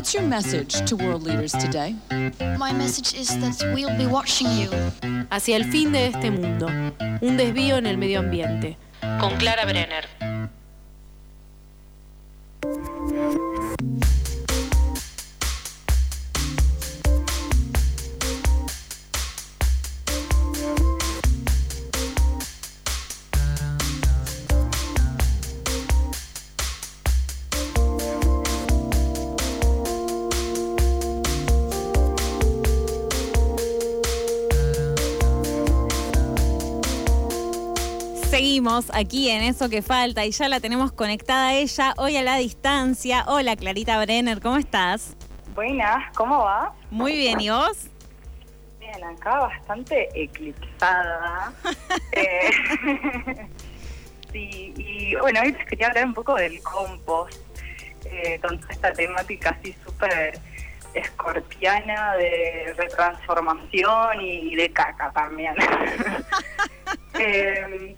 What's your message to world leaders today? My message is that we'll be watching you. Hacia el fin de este mundo. Un desvío en el medio ambiente. Con Clara Brenner. Seguimos aquí en eso que falta y ya la tenemos conectada a ella hoy a la distancia. Hola Clarita Brenner, ¿cómo estás? Buenas, ¿cómo va? Muy bien, ¿y vos? Bien, acá bastante eclipsada. Eh, sí, y bueno, hoy les quería hablar un poco del compost, eh, con toda esta temática así súper escorpiana de retransformación y de caca también. Eh,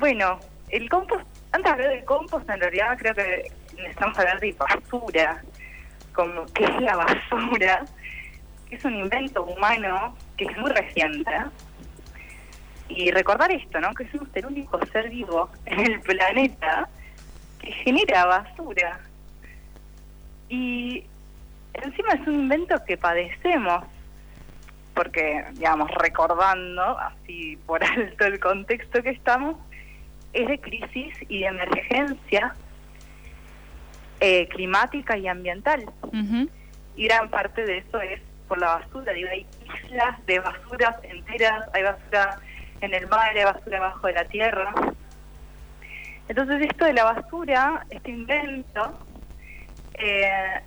bueno, el compost, antes de hablar del compost, en realidad creo que necesitamos hablar de basura, como qué es la basura, que es un invento humano que es muy reciente. Y recordar esto, ¿no? Que somos el único ser vivo en el planeta que genera basura. Y encima es un invento que padecemos, porque, digamos, recordando, así por alto el contexto que estamos, es de crisis y de emergencia eh, climática y ambiental. Y gran parte de eso es por la basura. Digo, hay islas de basuras enteras, hay basura en el mar, hay basura abajo de la tierra. Entonces esto de la basura, este invento, eh,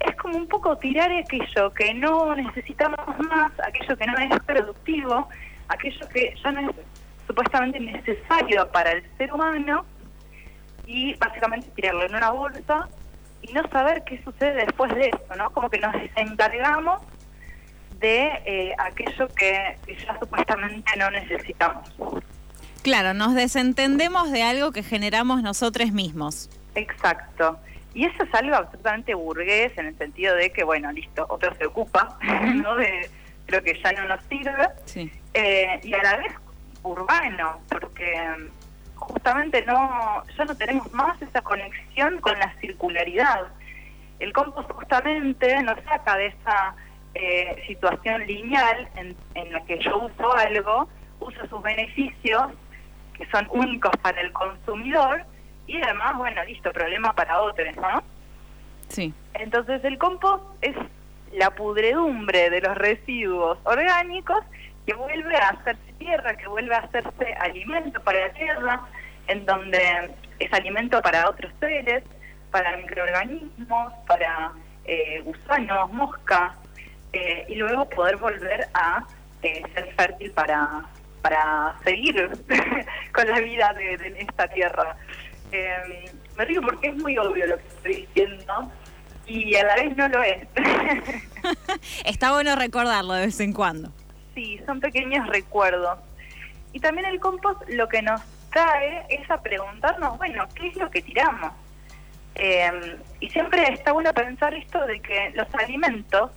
es como un poco tirar aquello que no necesitamos más, aquello que no es productivo, aquello que ya no es supuestamente necesario para el ser humano y básicamente tirarlo en una bolsa y no saber qué sucede después de eso, ¿no? Como que nos desencargamos de eh, aquello que, que ya supuestamente no necesitamos. Claro, nos desentendemos de algo que generamos nosotros mismos. Exacto. Y eso es algo absolutamente burgués en el sentido de que, bueno, listo, otro se ocupa, ¿no? De lo que ya no nos sirve. Sí. Eh, y a la vez urbano, porque justamente no ya no tenemos más esa conexión con la circularidad. El compost justamente nos saca de esa eh, situación lineal en, en la que yo uso algo, uso sus beneficios, que son únicos para el consumidor, y además, bueno, listo, problema para otros, ¿no? Sí. Entonces el compost es la pudredumbre de los residuos orgánicos que vuelve a hacerse tierra, que vuelve a hacerse alimento para la tierra, en donde es alimento para otros seres, para microorganismos, para eh, gusanos, moscas, eh, y luego poder volver a eh, ser fértil para, para seguir con la vida de, de esta tierra. Eh, me río porque es muy obvio lo que estoy diciendo y a la vez no lo es. Está bueno recordarlo de vez en cuando. Sí, son pequeños recuerdos. Y también el compost lo que nos trae es a preguntarnos, bueno, ¿qué es lo que tiramos? Eh, y siempre está bueno pensar esto de que los alimentos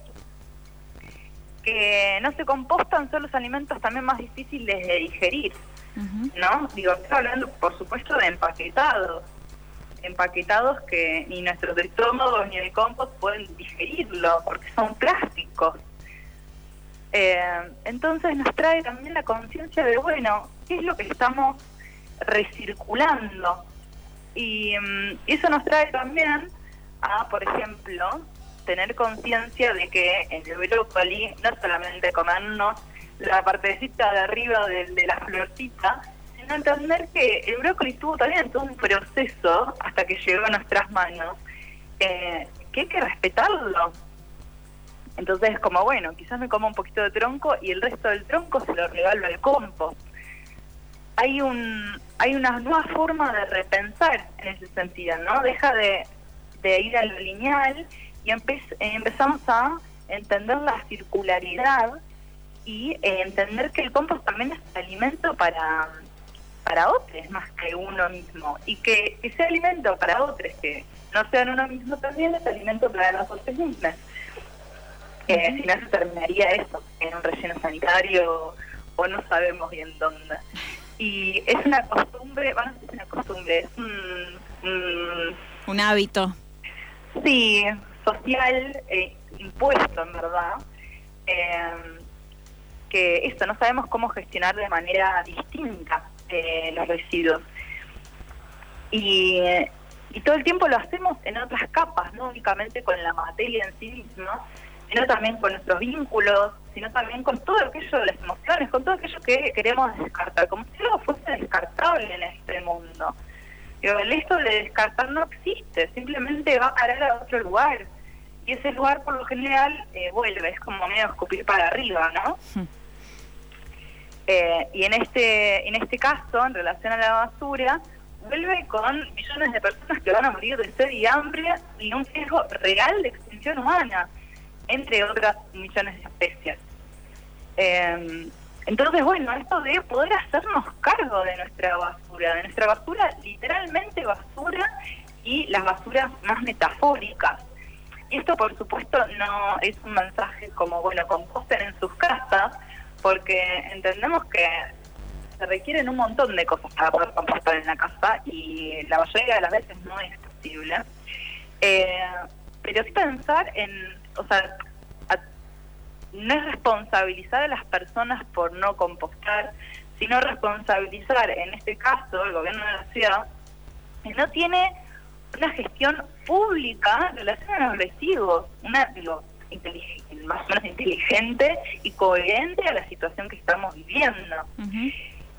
que no se compostan son los alimentos también más difíciles de digerir, ¿no? Digo, estoy hablando, por supuesto, de empaquetados. Empaquetados que ni nuestros estómagos ni el compost pueden digerirlo porque son plásticos. Eh, entonces nos trae también la conciencia de, bueno, ¿qué es lo que estamos recirculando? Y mm, eso nos trae también a, por ejemplo, tener conciencia de que en el brócoli no solamente comernos la partecita de arriba de, de la florcita, sino entender que el brócoli tuvo también todo un proceso hasta que llegó a nuestras manos, eh, que hay que respetarlo. Entonces, como bueno, quizás me como un poquito de tronco y el resto del tronco se lo regalo al compost. Hay un hay una nueva forma de repensar en ese sentido, ¿no? Deja de, de ir a lo lineal y empe empezamos a entender la circularidad y eh, entender que el compost también es alimento para para otros más que uno mismo y que ese alimento para otros que no sean uno mismo también es alimento para los otros mismos. Eh, si no se terminaría eso en un relleno sanitario o no sabemos bien dónde. Y es una costumbre, bueno, es una costumbre, es un, un hábito. Sí, social, eh, impuesto en verdad, eh, que esto, no sabemos cómo gestionar de manera distinta eh, los residuos. Y, y todo el tiempo lo hacemos en otras capas, no únicamente con la materia en sí misma, sino también con nuestros vínculos, sino también con todo aquello, las emociones, con todo aquello que queremos descartar, como si algo fuese descartable en este mundo. Pero el esto de descartar no existe, simplemente va a parar a otro lugar. Y ese lugar, por lo general, eh, vuelve, es como medio escupir para arriba, ¿no? Hmm. Eh, y en este, en este caso, en relación a la basura, vuelve con millones de personas que van a morir de sed y hambre y un riesgo real de extinción humana, entre otras millones de especies. Eh, entonces, bueno, esto de poder hacernos cargo de nuestra basura, de nuestra basura, literalmente basura y las basuras más metafóricas. Esto, por supuesto, no es un mensaje como, bueno, composten en sus casas, porque entendemos que se requieren un montón de cosas para poder compostar en la casa y la mayoría de las veces no es posible. Eh, pero sí pensar en, o sea, no es responsabilizar a las personas por no compostar, sino responsabilizar, en este caso, el gobierno de la ciudad, que no tiene una gestión pública en relación a los residuos, una, digo, más o menos inteligente y coherente a la situación que estamos viviendo.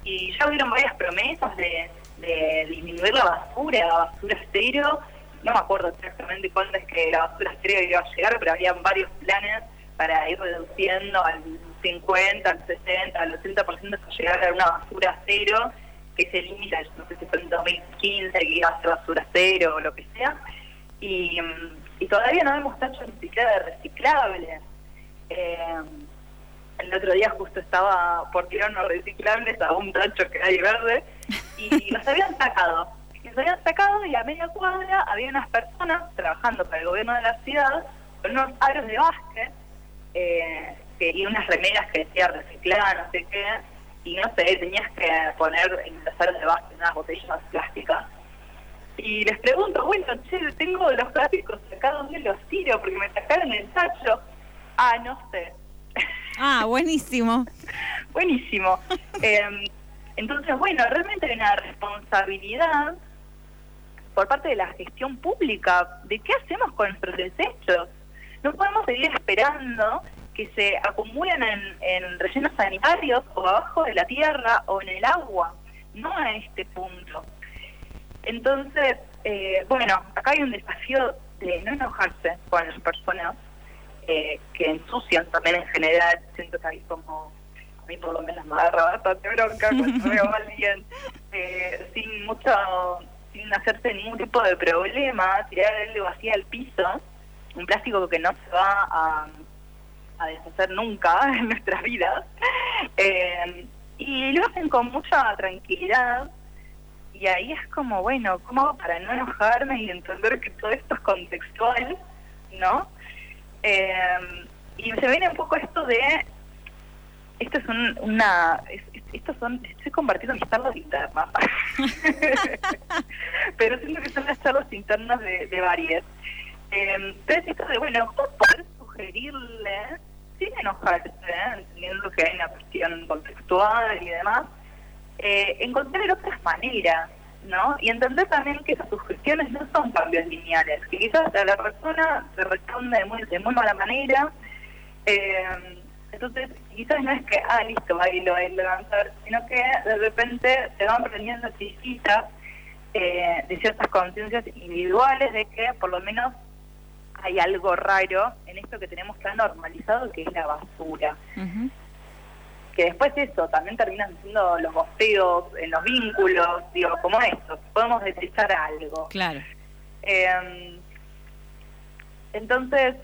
Y ya hubieron varias promesas de, de disminuir la basura, la basura estéreo. No me acuerdo exactamente cuándo es que la basura estéreo iba a llegar, pero había varios planes para ir reduciendo al 50, al 60, al 80% hasta llegar a una basura cero, que se limita, no sé si fue en 2015 que iba a ser basura cero o lo que sea, y, y todavía no hemos hecho siquiera de reciclables. Eh, el otro día justo estaba por tirar unos reciclables a un tacho que hay verde y los habían sacado. Los habían sacado y a media cuadra había unas personas trabajando para el gobierno de la ciudad con unos aros de básquet eh, y unas remeras que decía reciclar, no sé qué, y no sé, tenías que poner en las de base unas botellas plásticas. Y les pregunto, bueno, che, tengo los plásticos acá, ¿dónde los tiro? Porque me sacaron el tacho. Ah, no sé. Ah, buenísimo. buenísimo. Em, entonces, bueno, realmente hay una responsabilidad por parte de la gestión pública de qué hacemos con nuestros desechos. No podemos seguir esperando que se acumulen en, rellenos sanitarios o abajo de la tierra o en el agua, no a este punto. Entonces, eh, bueno, acá hay un desafío de no enojarse con las personas eh, que ensucian también en general. Siento que hay como, a mí por lo menos me agarra bastante bronca cuando veo a alguien eh, sin mucho, sin hacerse ningún tipo de problema, tirar el vacía al piso un plástico que no se va a, deshacer nunca en nuestras vidas. Eh, y lo hacen con mucha tranquilidad. Y ahí es como, bueno, ¿cómo para no enojarme y entender que todo esto es contextual? ¿No? Eh, y se viene un poco esto de. Esto es una. estos son. Estoy compartiendo mis charlas internas. Pero siento que son las charlas internas de, de varias. Eh, entonces, esto de, bueno, poder sugerirle, sin enojarse, entendiendo que hay una cuestión contextual y demás, eh, encontrar otras maneras, ¿no? Y entender también que esas sugestiones no son cambios lineales, que quizás a la persona se responde de muy, de muy mala manera, eh, entonces quizás no es que, ah, listo, ahí lo va a levantar, sino que de repente se van prendiendo chisquitas eh, de ciertas conciencias individuales de que por lo menos hay algo raro en esto que tenemos tan normalizado que es la basura. Que después eso, también terminan siendo los bosteos en los vínculos, digo, como eso, podemos detectar algo. Claro. Eh, entonces,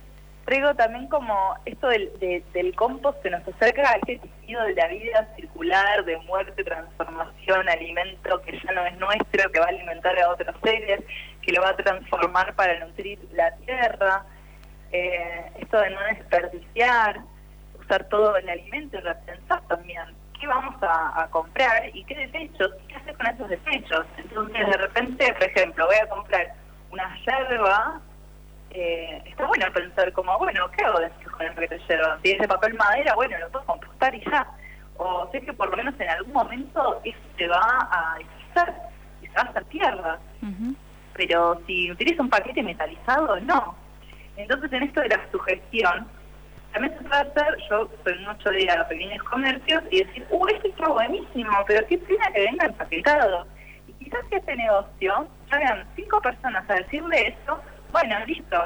traigo también como esto del, compost que nos acerca a ese sentido de la vida circular, de muerte, transformación, alimento que ya no es nuestro, que va a alimentar a otros seres, que lo va a transformar para nutrir la tierra. Eh, esto de no desperdiciar, usar todo el alimento y repensar también qué vamos a, comprar y qué desechos, qué hacer con esos desechos. Entonces, de repente, por ejemplo, voy a comprar una yerba eh, está bueno pensar como, bueno, ¿qué hago con el de Si es de papel madera, bueno, lo puedo compostar y ya. O sé que por lo menos en algún momento eso se va a deslizar y se va a hacer tierra. Pero si utiliza un paquete metalizado, no. Entonces en esto de la sugestión, también se puede hacer, yo soy mucho de ir a pequeños comercios y decir, uh, esto está buenísimo, pero qué pena que venga empaquetado. Y quizás que este negocio, hagan cinco personas a decirle eso, bueno, listo.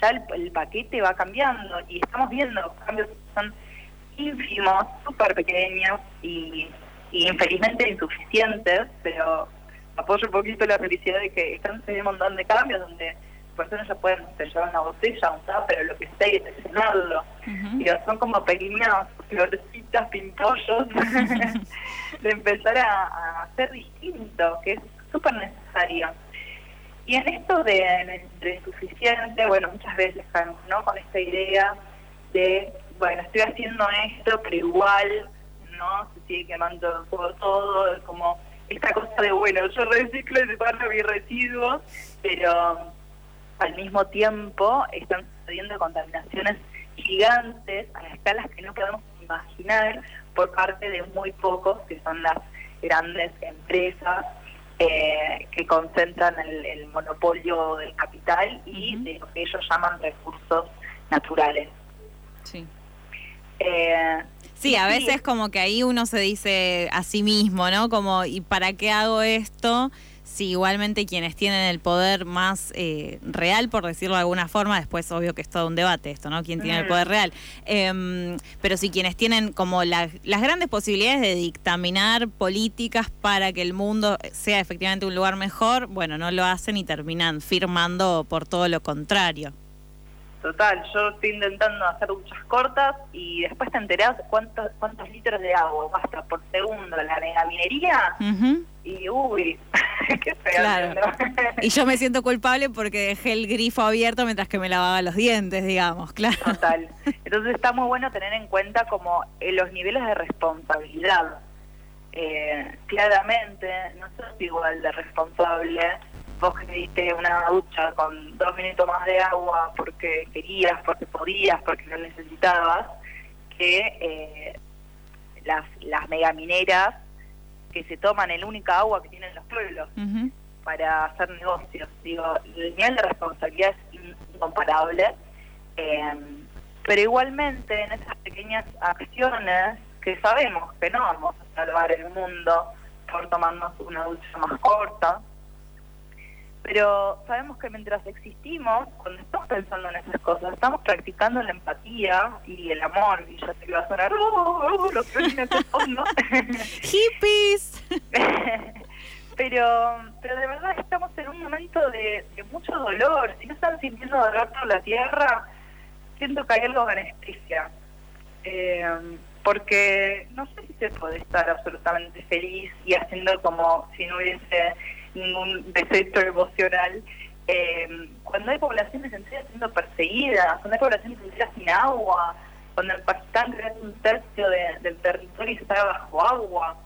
Ya el, paquete va cambiando y estamos viendo cambios que son ínfimos, súper pequeños y, infelizmente insuficientes, pero apoyo un poquito la felicidad de que están haciendo un montón de cambios donde personas ya pueden llevar una botella, un pero lo que sea y seleccionarlo. y son como pequeñas florecitas, pintollos de empezar a, a ser distinto, que es súper necesario. Y en esto de, insuficiente, bueno, muchas veces ¿no? con esta idea de, bueno, estoy haciendo esto, pero igual, ¿no? Se sigue quemando todo, todo, como esta cosa de, bueno, yo reciclo y separo mis residuos, pero al mismo tiempo están sucediendo contaminaciones gigantes a escalas que no podemos imaginar por parte de muy pocos, que son las grandes empresas eh, que concentran el, monopolio del capital y de lo que ellos llaman recursos naturales. Sí. Eh, sí, a veces como que ahí uno se dice a sí mismo, ¿no? Como, ¿y para qué hago esto? Sí, igualmente quienes tienen el poder más eh, real, por decirlo de alguna forma, después obvio que es todo un debate esto, ¿no? ¿Quién tiene el poder real? Em, pero si quienes tienen como las grandes posibilidades de dictaminar políticas para que el mundo sea efectivamente un lugar mejor, bueno, no lo hacen y terminan firmando por todo lo contrario. Total, yo estoy intentando hacer duchas cortas y después te enterás cuántos, cuántos litros de agua basta por segundo la minería y uy, qué feo. y yo me siento culpable porque dejé el grifo abierto mientras que me lavaba los dientes, digamos, claro. Total. Entonces está muy bueno tener en cuenta como eh, los niveles de responsabilidad. Eh, claramente no sos igual de responsable vos que diste una ducha con dos minutos más de agua porque querías, porque podías, porque lo necesitabas, que eh, las, las megamineras que se toman el única agua que tienen los pueblos para hacer negocios. Digo, el nivel de responsabilidad es incomparable, eh, pero igualmente en esas pequeñas acciones que sabemos que no vamos a salvar el mundo por tomarnos una ducha más corta, pero sabemos que mientras existimos, cuando estamos pensando en esas cosas, estamos practicando la empatía y el amor, y ya sé que va a sonar, ¡oh, los fondo! ¡Hippies! pero, pero de verdad estamos en un momento de, mucho dolor. Si no están sintiendo dolor por la tierra, siento que hay algo de anestesia. Eh, porque no sé si se puede estar absolutamente feliz y haciendo como si no hubiese ningún defecto emocional. Eh, cuando hay poblaciones enteras siendo perseguidas, cuando hay poblaciones enteras sin agua, cuando en Pakistán es un tercio del territorio está bajo agua,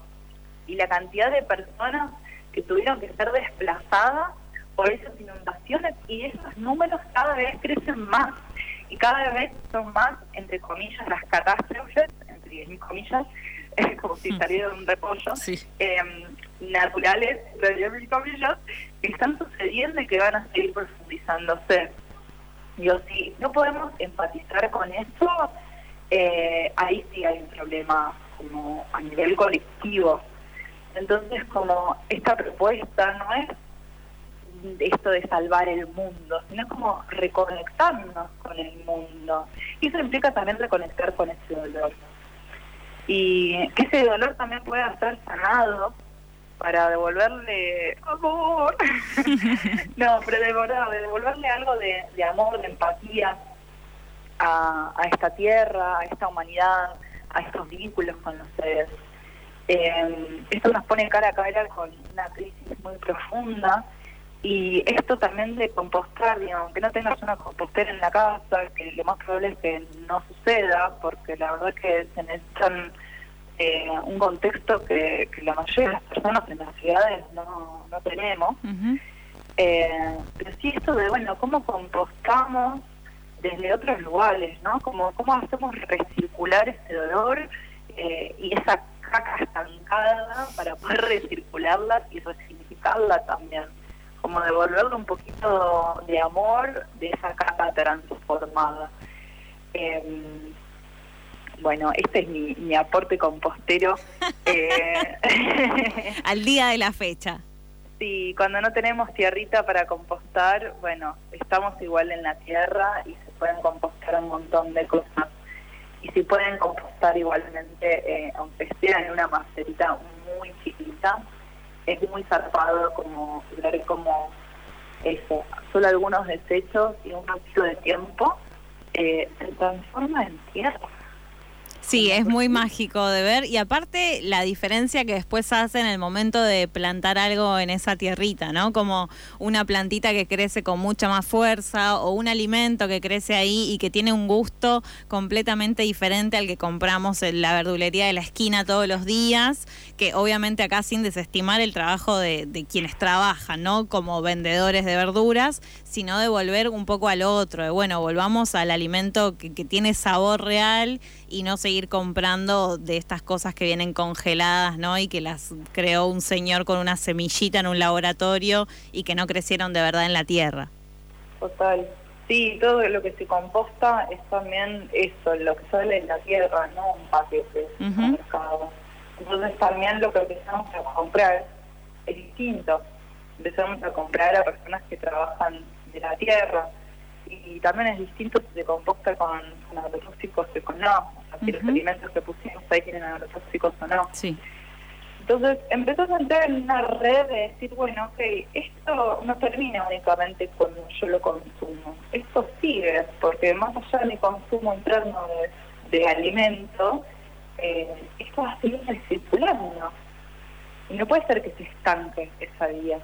y la cantidad de personas que tuvieron que ser desplazadas por esas inundaciones, y esos números cada vez crecen más, y cada vez son más, entre comillas, las catástrofes, entre comillas, como si hmm. saliera de un repollo, eh, naturales, de comillas, que están sucediendo y que van a seguir profundizándose. Yo si no podemos empatizar con esto, eh, ahí sí hay un problema como a nivel colectivo. Entonces, como esta propuesta no es esto de salvar el mundo, sino como reconectarnos con el mundo. Y eso implica también reconectar con ese dolor. Y que ese dolor también pueda ser sanado para devolverle amor. no, pero de verdad, de devolverle algo de, amor, de empatía, a, esta tierra, a esta humanidad, a estos vínculos con los seres. Eh, esto nos pone cara a cara con una crisis muy profunda y esto también de compostar, digamos, que no tengas una compostera en la casa, que lo más probable es que no suceda, porque la verdad que se necesitan eh, un contexto que, la mayoría de las personas en las ciudades no, no tenemos. eh, pero sí esto de, bueno, cómo compostamos desde otros lugares, ¿no? Como cómo hacemos recircular ese dolor eh, y esa caca estancada para poder recircularla y resignificarla también. Como devolverle un poquito de amor de esa caca transformada. Eh, bueno, este es mi, aporte compostero. eh, Al día de la fecha. Sí, cuando no tenemos tierrita para compostar, bueno, estamos igual en la tierra y se pueden compostar un montón de cosas. Y si pueden compostar igualmente, eh, aunque sea en una macerita muy chiquita, es muy zarpado como ver como eso, solo algunos desechos y un poquito de tiempo eh, se transforma en tierra. Sí, es muy mágico de ver y aparte la diferencia que después hace en el momento de plantar algo en esa tierrita, ¿no? Como una plantita que crece con mucha más fuerza o un alimento que crece ahí y que tiene un gusto completamente diferente al que compramos en la verdulería de la esquina todos los días, que obviamente acá sin desestimar el trabajo de, quienes trabajan, ¿no? Como vendedores de verduras, sino de volver un poco al otro, de bueno, volvamos al alimento que, que tiene sabor real y no seguir comprando de estas cosas que vienen congeladas, ¿no? Y que las creó un señor con una semillita en un laboratorio y que no crecieron de verdad en la tierra. Total. Sí, todo lo que se composta es también eso, lo que sale en la tierra, no un paquete uh mercado. Entonces también lo que empezamos a comprar es distinto. Empezamos a comprar a personas que trabajan de la tierra, y también es distinto si se composta con, agrotóxicos o con no, o sea, si los alimentos que pusimos ahí tienen agrotóxicos o no. Sí. Entonces empezó a entrar en una red de decir, bueno, ok, esto no termina únicamente cuando yo lo consumo, esto sigue, porque más allá de mi consumo interno de, de alimento, eh, esto va a seguir circulando. Y no puede ser que se estanque esa vía.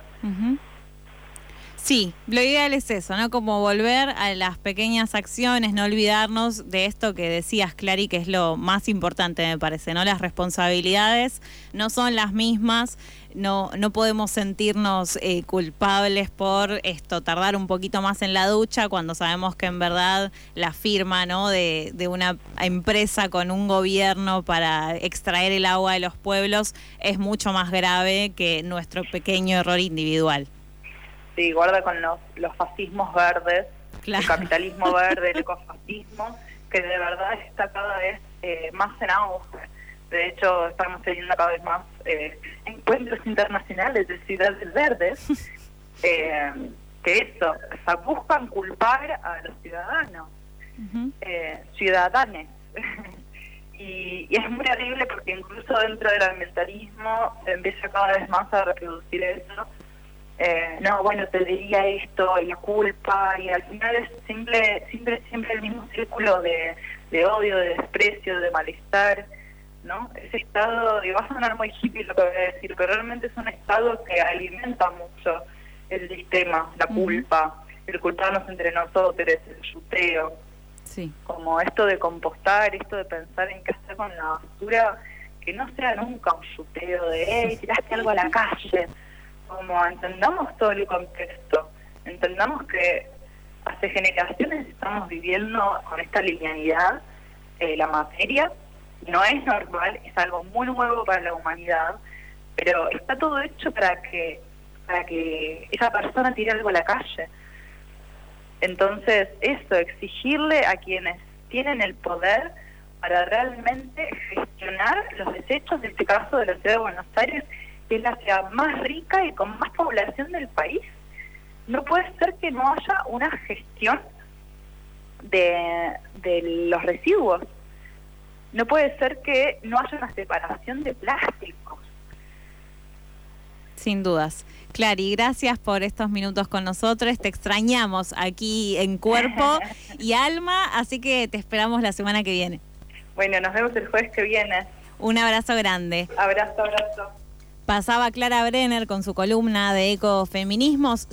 Sí, lo ideal es eso, ¿no? Como volver a las pequeñas acciones, no olvidarnos de esto que decías, Clary, que es lo más importante, me parece, ¿no? Las responsabilidades no son las mismas, no, no podemos sentirnos eh, culpables por esto, tardar un poquito más en la ducha cuando sabemos que en verdad la firma, ¿no? De, de una empresa con un gobierno para extraer el agua de los pueblos es mucho más grave que nuestro pequeño error individual sí, guarda con los, los fascismos verdes, el capitalismo verde, el ecofascismo, que de verdad está cada vez eh, más en auge. De hecho, estamos teniendo cada vez más eh, encuentros internacionales de ciudades verdes, eh, que eso, o sea, buscan culpar a los ciudadanos, ciudadanes. y, y, es muy horrible porque incluso dentro del ambientalismo se empieza cada vez más a reproducir eso eh, no, bueno, te diría esto, y la culpa, y al final es siempre, siempre, siempre el mismo círculo de, odio, de desprecio, de malestar, ¿no? Ese estado, y va a sonar muy hippie lo que voy a decir, pero realmente es un estado que alimenta mucho el sistema, la culpa, el culparnos entre nosotros, el chuteo. Sí. Como esto de compostar, esto de pensar en qué hacer con la basura, que no sea nunca un chuteo de, hey, tiraste algo a la calle como entendamos todo el contexto, entendamos que hace generaciones estamos viviendo con esta linealidad eh, la materia, no es normal, es algo muy nuevo para la humanidad, pero está todo hecho para que para que esa persona tire algo a la calle. Entonces, eso, exigirle a quienes tienen el poder para realmente gestionar los desechos, en este caso de la ciudad de Buenos Aires, que es la ciudad más rica y con más población del país, no puede ser que no haya una gestión de, los residuos. No puede ser que no haya una separación de plásticos. Sin dudas. Clary, gracias por estos minutos con nosotros. Te extrañamos aquí en cuerpo y alma, así que te esperamos la semana que viene. Bueno, nos vemos el jueves que viene. Un abrazo grande. Abrazo, abrazo. Pasaba Clara Brenner con su columna de ecofeminismos.